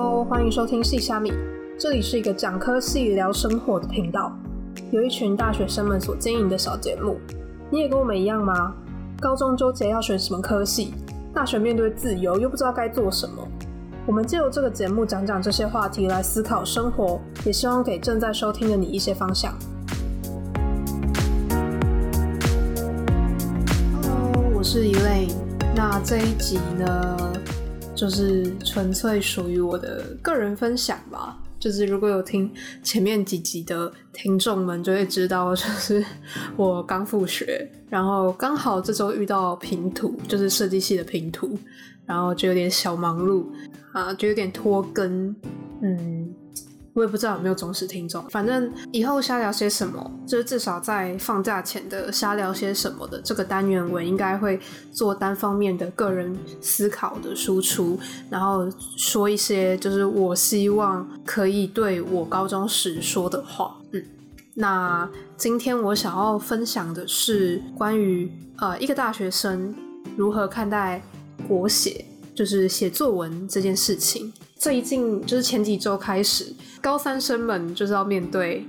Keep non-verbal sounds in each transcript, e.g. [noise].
Hello，欢迎收听细虾米，这里是一个讲科系、聊生活的频道，有一群大学生们所经营的小节目。你也跟我们一样吗？高中纠结要选什么科系，大学面对自由又不知道该做什么。我们借由这个节目讲讲这些话题来思考生活，也希望给正在收听的你一些方向。Hello，我是一类。那这一集呢，就是纯粹属于我的个人分享吧。就是如果有听前面几集的听众们就会知道，就是我刚复学，然后刚好这周遇到拼图，就是设计系的拼图，然后就有点小忙碌啊，就有点拖更，嗯。我也不知道有没有忠实听众，反正以后瞎聊些什么，就是至少在放假前的瞎聊些什么的这个单元，我应该会做单方面的个人思考的输出，然后说一些就是我希望可以对我高中时说的话。嗯，那今天我想要分享的是关于呃一个大学生如何看待国写，就是写作文这件事情。最近就是前几周开始，高三生们就是要面对，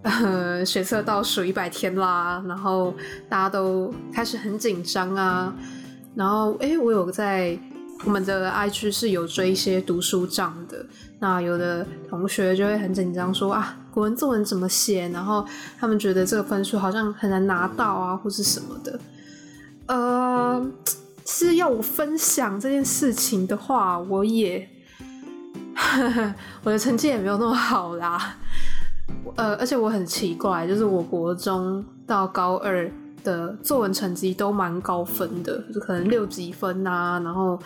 呃，学测倒数一百天啦，然后大家都开始很紧张啊。然后，哎，我有在我们的 I G 是有追一些读书账的，那有的同学就会很紧张，说啊，国文作文怎么写？然后他们觉得这个分数好像很难拿到啊，或是什么的。呃，其实要我分享这件事情的话，我也。[laughs] 我的成绩也没有那么好啦，呃，而且我很奇怪，就是我国中到高二的作文成绩都蛮高分的，就可能六级分啊，然后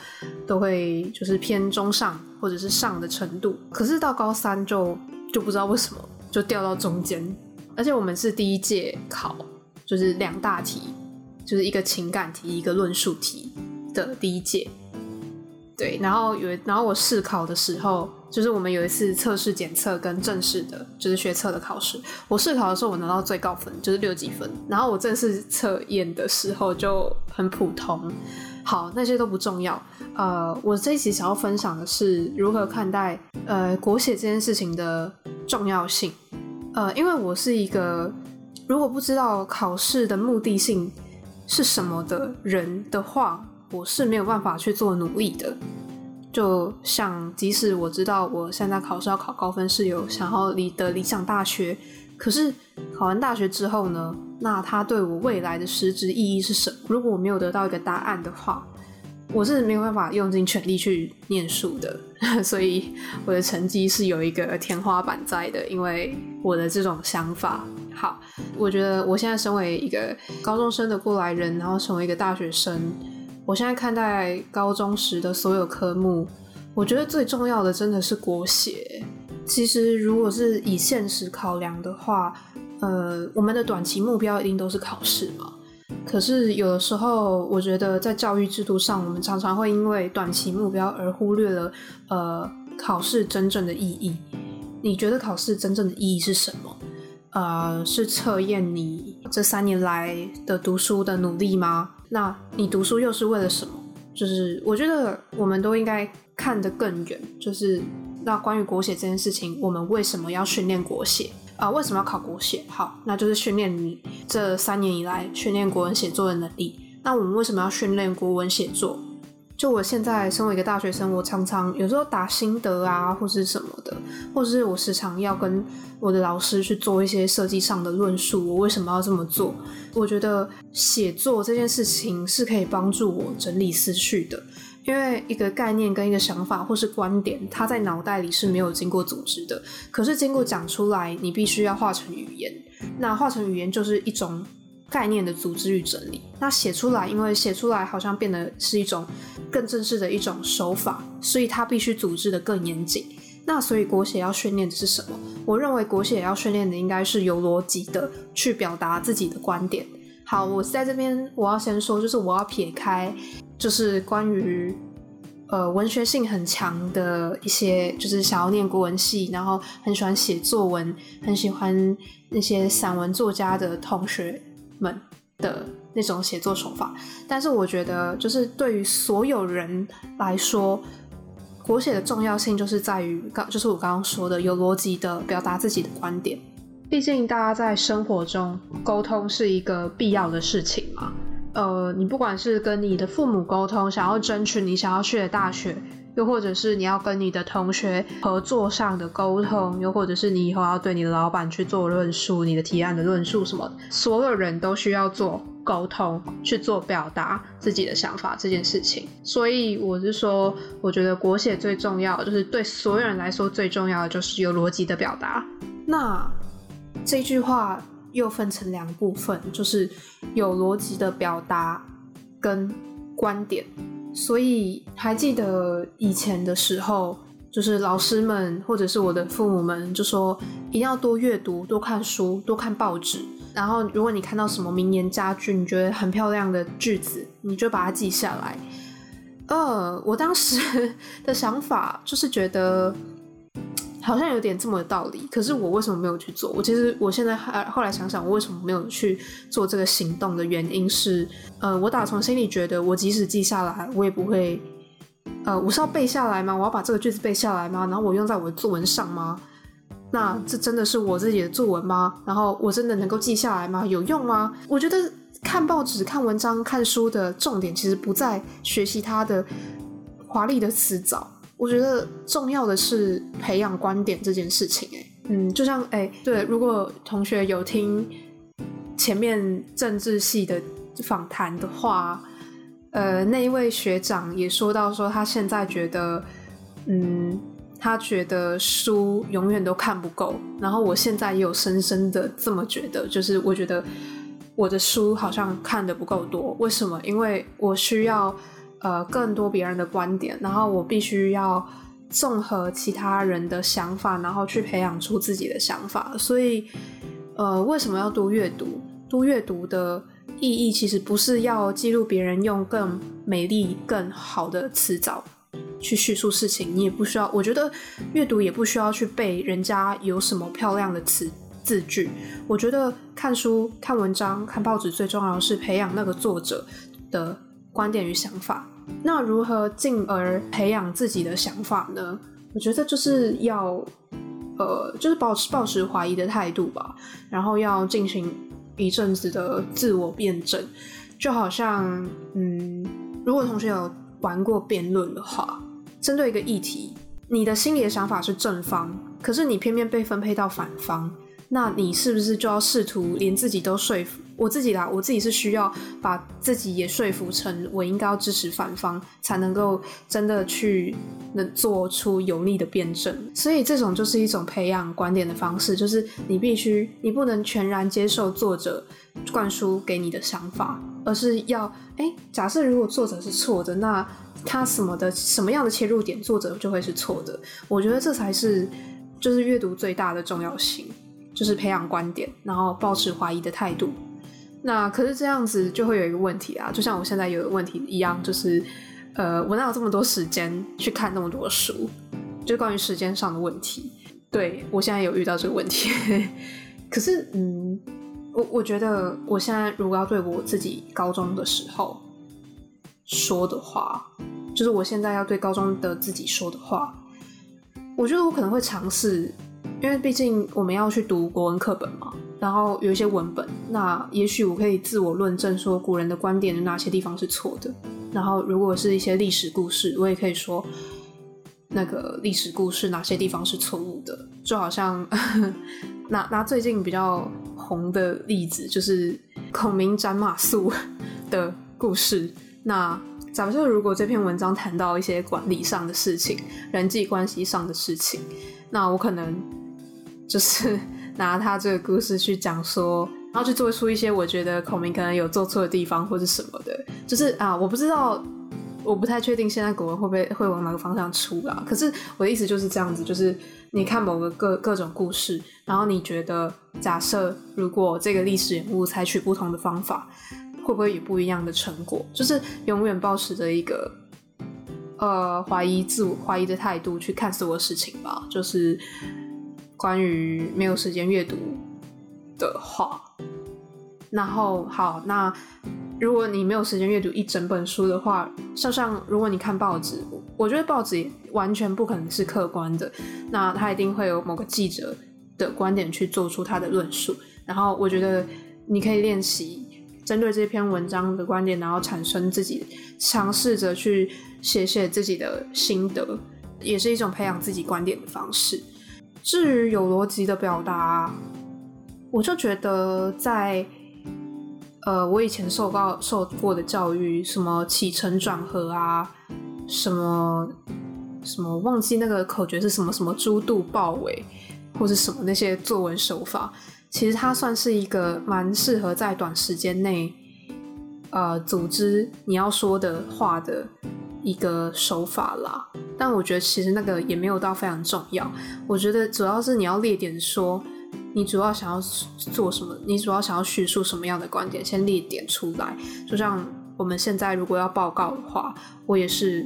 都会就是偏中上或者是上的程度。可是到高三就就不知道为什么就掉到中间，而且我们是第一届考，就是两大题，就是一个情感题，一个论述题的第一届。对，然后有，然后我试考的时候，就是我们有一次测试检测跟正式的，就是学测的考试。我试考的时候，我拿到最高分，就是六几分。然后我正式测验的时候就很普通。好，那些都不重要。呃，我这一期想要分享的是如何看待呃国写这件事情的重要性。呃，因为我是一个如果不知道考试的目的性是什么的人的话。我是没有办法去做努力的，就像即使我知道我现在考试要考高分是有想要理的理想大学，可是考完大学之后呢，那它对我未来的实质意义是什么？如果我没有得到一个答案的话，我是没有办法用尽全力去念书的。[laughs] 所以我的成绩是有一个天花板在的，因为我的这种想法。好，我觉得我现在身为一个高中生的过来人，然后成为一个大学生。我现在看待高中时的所有科目，我觉得最重要的真的是国写。其实，如果是以现实考量的话，呃，我们的短期目标一定都是考试嘛。可是有的时候，我觉得在教育制度上，我们常常会因为短期目标而忽略了呃考试真正的意义。你觉得考试真正的意义是什么？呃，是测验你这三年来的读书的努力吗？那你读书又是为了什么？就是我觉得我们都应该看得更远。就是那关于国写这件事情，我们为什么要训练国写啊？为什么要考国写？好，那就是训练你这三年以来训练国文写作的能力。那我们为什么要训练国文写作？就我现在身为一个大学生，我常常有时候打心得啊，或是什么的，或者是我时常要跟我的老师去做一些设计上的论述，我为什么要这么做？我觉得写作这件事情是可以帮助我整理思绪的，因为一个概念跟一个想法或是观点，它在脑袋里是没有经过组织的，可是经过讲出来，你必须要化成语言，那化成语言就是一种。概念的组织与整理，那写出来，因为写出来好像变得是一种更正式的一种手法，所以它必须组织的更严谨。那所以国写要训练的是什么？我认为国写要训练的应该是有逻辑的去表达自己的观点。好，我在这边我要先说，就是我要撇开，就是关于呃文学性很强的一些，就是想要念国文系，然后很喜欢写作文，很喜欢那些散文作家的同学。们的那种写作手法，但是我觉得，就是对于所有人来说，国写的重要性就是在于刚，就是我刚刚说的，有逻辑的表达自己的观点。毕竟大家在生活中沟通是一个必要的事情嘛。呃，你不管是跟你的父母沟通，想要争取你想要去的大学，又或者是你要跟你的同学合作上的沟通，又或者是你以后要对你的老板去做论述，你的提案的论述什么，所有人都需要做沟通，去做表达自己的想法这件事情。所以我是说，我觉得国写最重要，就是对所有人来说最重要的就是有逻辑的表达。那这句话。又分成两部分，就是有逻辑的表达跟观点。所以还记得以前的时候，就是老师们或者是我的父母们就说，一定要多阅读、多看书、多看报纸。然后如果你看到什么名言佳句，你觉得很漂亮的句子，你就把它记下来。[laughs] 呃，我当时的想法就是觉得。好像有点这么的道理，可是我为什么没有去做？我其实我现在还后来想想，我为什么没有去做这个行动的原因是，呃，我打从心里觉得，我即使记下来，我也不会，呃，我是要背下来吗？我要把这个句子背下来吗？然后我用在我的作文上吗？那这真的是我自己的作文吗？然后我真的能够记下来吗？有用吗？我觉得看报纸、看文章、看书的重点其实不在学习它的华丽的词藻。我觉得重要的是培养观点这件事情，哎，嗯，就像哎，对，如果同学有听前面政治系的访谈的话，呃，那一位学长也说到说他现在觉得，嗯，他觉得书永远都看不够，然后我现在也有深深的这么觉得，就是我觉得我的书好像看的不够多，为什么？因为我需要。呃，更多别人的观点，然后我必须要综合其他人的想法，然后去培养出自己的想法。所以，呃，为什么要多阅读？多阅读的意义其实不是要记录别人用更美丽、更好的词藻去叙述事情，你也不需要。我觉得阅读也不需要去背人家有什么漂亮的词字句。我觉得看书、看文章、看报纸最重要的是培养那个作者的。观点与想法，那如何进而培养自己的想法呢？我觉得就是要，呃，就是保持保持怀疑的态度吧，然后要进行一阵子的自我辩证，就好像，嗯，如果同学有玩过辩论的话，针对一个议题，你的心里的想法是正方，可是你偏偏被分配到反方。那你是不是就要试图连自己都说服我自己啦？我自己是需要把自己也说服成我应该要支持反方，才能够真的去能做出有力的辩证。所以这种就是一种培养观点的方式，就是你必须你不能全然接受作者灌输给你的想法，而是要哎，假设如果作者是错的，那他什么的什么样的切入点，作者就会是错的。我觉得这才是就是阅读最大的重要性。就是培养观点，然后保持怀疑的态度。那可是这样子就会有一个问题啊，就像我现在有问题一样，就是呃，我哪有这么多时间去看那么多书？就关于时间上的问题。对我现在有遇到这个问题。[laughs] 可是，嗯，我我觉得我现在如果要对我自己高中的时候说的话，就是我现在要对高中的自己说的话，我觉得我可能会尝试。因为毕竟我们要去读国文课本嘛，然后有一些文本，那也许我可以自我论证说古人的观点有哪些地方是错的。然后如果是一些历史故事，我也可以说那个历史故事哪些地方是错误的。就好像 [laughs] 拿拿最近比较红的例子，就是孔明斩马谡的故事。那假设如果这篇文章谈到一些管理上的事情、人际关系上的事情，那我可能。就是拿他这个故事去讲说，然后去做出一些我觉得孔明可能有做错的地方或者什么的。就是啊，我不知道，我不太确定现在古文会不会会往哪个方向出啊。可是我的意思就是这样子，就是你看某个各各种故事，然后你觉得假设如果这个历史人物采取不同的方法，会不会有不一样的成果？就是永远保持着一个呃怀疑自我怀疑的态度去看所有事情吧，就是。关于没有时间阅读的话，然后好，那如果你没有时间阅读一整本书的话，像像如果你看报纸，我觉得报纸完全不可能是客观的，那他一定会有某个记者的观点去做出他的论述。然后我觉得你可以练习针对这篇文章的观点，然后产生自己尝试着去写写自己的心得，也是一种培养自己观点的方式。至于有逻辑的表达，我就觉得在。呃，我以前受过受过的教育，什么起承转合啊，什么什么忘记那个口诀是什么什么猪肚豹尾，或者什么那些作文手法，其实它算是一个蛮适合在短时间内，呃，组织你要说的话的一个手法啦。但我觉得其实那个也没有到非常重要，我觉得主要是你要列点说。你主要想要做什么？你主要想要叙述什么样的观点？先列点出来。就像我们现在如果要报告的话，我也是，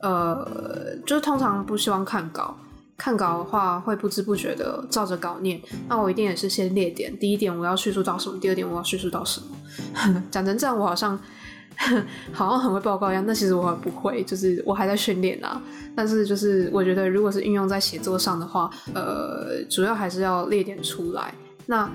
呃，就是通常不希望看稿。看稿的话会不知不觉的照着稿念。那我一定也是先列点。第一点我要叙述到什么？第二点我要叙述到什么？[laughs] 讲成这样，我好像。[laughs] 好像很会报告一样，但其实我不会，就是我还在训练啊。但是就是我觉得，如果是运用在写作上的话，呃，主要还是要列点出来。那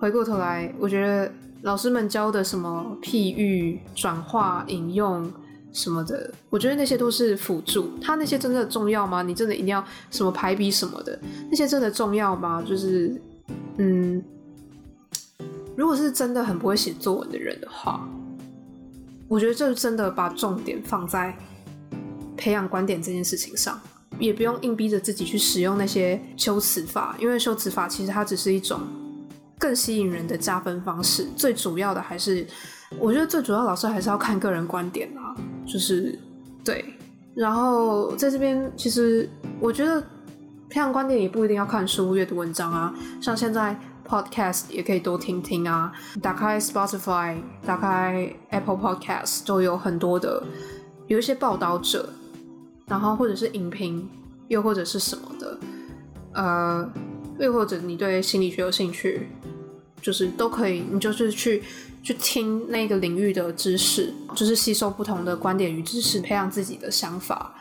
回过头来，我觉得老师们教的什么譬喻、转化、引用什么的，我觉得那些都是辅助。他那些真的重要吗？你真的一定要什么排比什么的？那些真的重要吗？就是，嗯，如果是真的很不会写作文的人的话。我觉得这真的把重点放在培养观点这件事情上，也不用硬逼着自己去使用那些修辞法，因为修辞法其实它只是一种更吸引人的加分方式。最主要的还是，我觉得最主要老师还是要看个人观点啊，就是对。然后在这边，其实我觉得培养观点也不一定要看书、阅读文章啊，像现在。Podcast 也可以多听听啊，打开 Spotify，打开 Apple Podcast，都有很多的，有一些报道者，然后或者是影评，又或者是什么的，呃，又或者你对心理学有兴趣，就是都可以，你就是去去听那个领域的知识，就是吸收不同的观点与知识，培养自己的想法。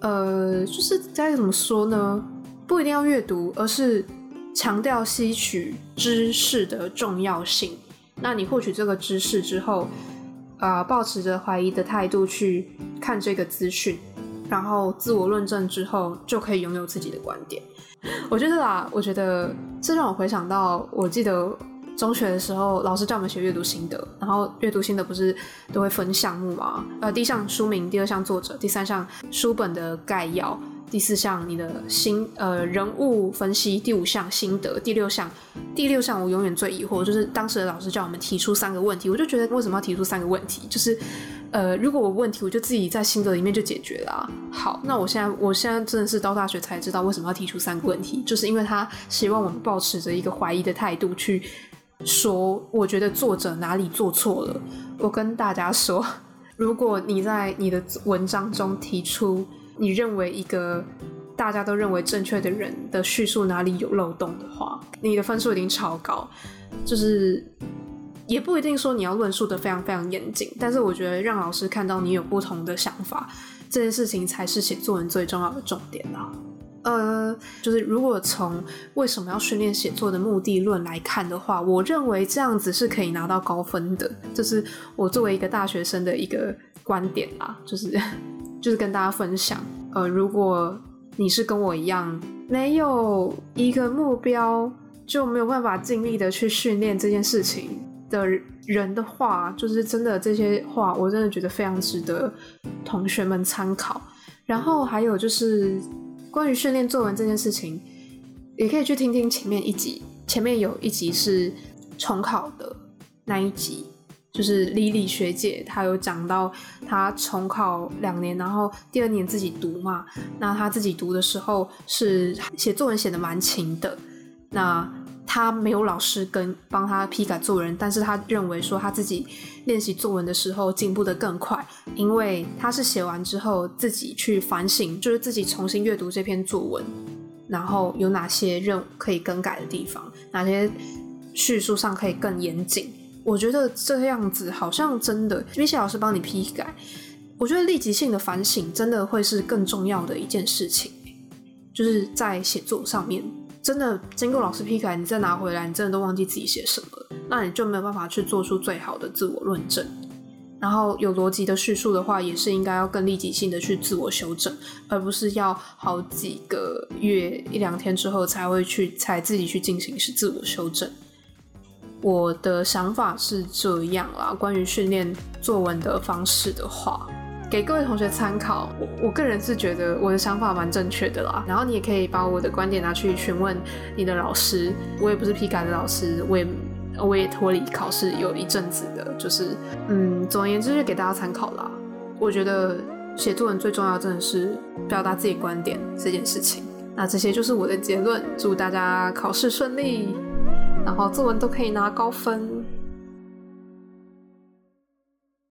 呃，就是该怎么说呢？不一定要阅读，而是。强调吸取知识的重要性。那你获取这个知识之后，呃，保持着怀疑的态度去看这个资讯，然后自我论证之后，就可以拥有自己的观点。我觉得啦，我觉得这让我回想到，我记得中学的时候，老师叫我们写阅读心得，然后阅读心得不是都会分项目吗？呃，第一项书名，第二项作者，第三项书本的概要。第四项，你的心呃人物分析；第五项心得；第六项，第六项我永远最疑惑，就是当时的老师叫我们提出三个问题，我就觉得为什么要提出三个问题？就是呃，如果我问题，我就自己在心得里面就解决了。啊好，那我现在我现在真的是到大学才知道为什么要提出三个问题，就是因为他希望我们保持着一个怀疑的态度去说，我觉得作者哪里做错了。我跟大家说，如果你在你的文章中提出。你认为一个大家都认为正确的人的叙述哪里有漏洞的话，你的分数一定超高。就是也不一定说你要论述的非常非常严谨，但是我觉得让老师看到你有不同的想法，这件事情才是写作文最重要的重点啊。呃，就是如果从为什么要训练写作的目的论来看的话，我认为这样子是可以拿到高分的。这是我作为一个大学生的一个观点啦，就是。就是跟大家分享，呃，如果你是跟我一样没有一个目标，就没有办法尽力的去训练这件事情的人的话，就是真的这些话，我真的觉得非常值得同学们参考。然后还有就是关于训练作文这件事情，也可以去听听前面一集，前面有一集是重考的那一集。就是李李学姐，她有讲到她重考两年，然后第二年自己读嘛。那她自己读的时候是写作文写的蛮勤的。那她没有老师跟帮她批改作文，但是她认为说她自己练习作文的时候进步的更快，因为她是写完之后自己去反省，就是自己重新阅读这篇作文，然后有哪些任可以更改的地方，哪些叙述上可以更严谨。我觉得这样子好像真的，比起老师帮你批改，我觉得立即性的反省真的会是更重要的一件事情，就是在写作上面，真的经过老师批改，你再拿回来，你真的都忘记自己写什么，那你就没有办法去做出最好的自我论证。然后有逻辑的叙述的话，也是应该要更立即性的去自我修正，而不是要好几个月一两天之后才会去才自己去进行是自我修正。我的想法是这样啦，关于训练作文的方式的话，给各位同学参考。我我个人是觉得我的想法蛮正确的啦，然后你也可以把我的观点拿去询问你的老师。我也不是批改的老师，我也。我也脱离考试有一阵子的，就是嗯，总而言之就给大家参考啦。我觉得写作文最重要真的是表达自己观点这件事情。那这些就是我的结论，祝大家考试顺利，然后作文都可以拿高分。